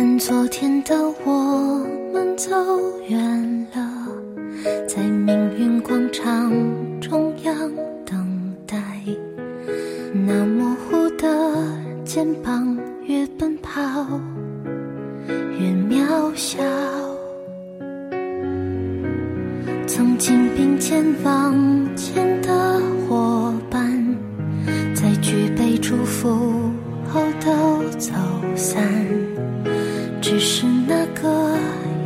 看昨天的我们走远了，在命运广场中央等待。那模糊的肩膀，越奔跑越渺小。曾经并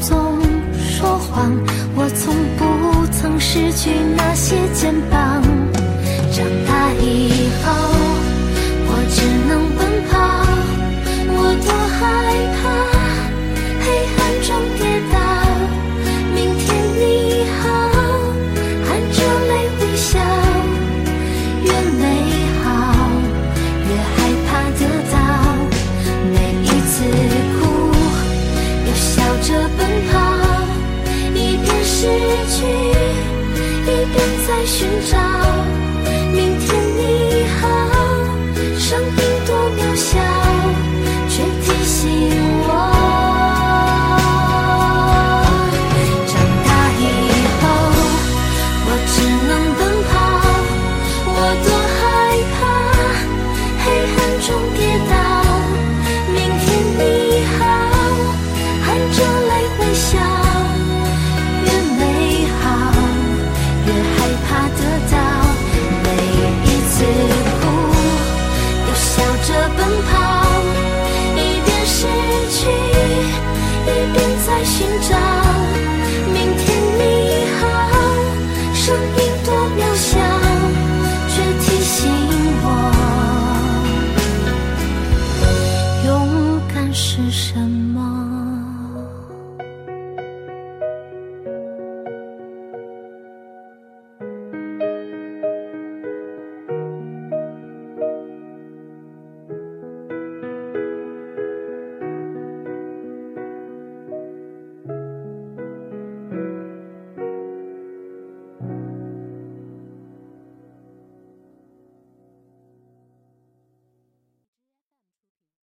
总说谎，我从不曾失去那些肩膀。长大以失去，一边在寻找。寻找。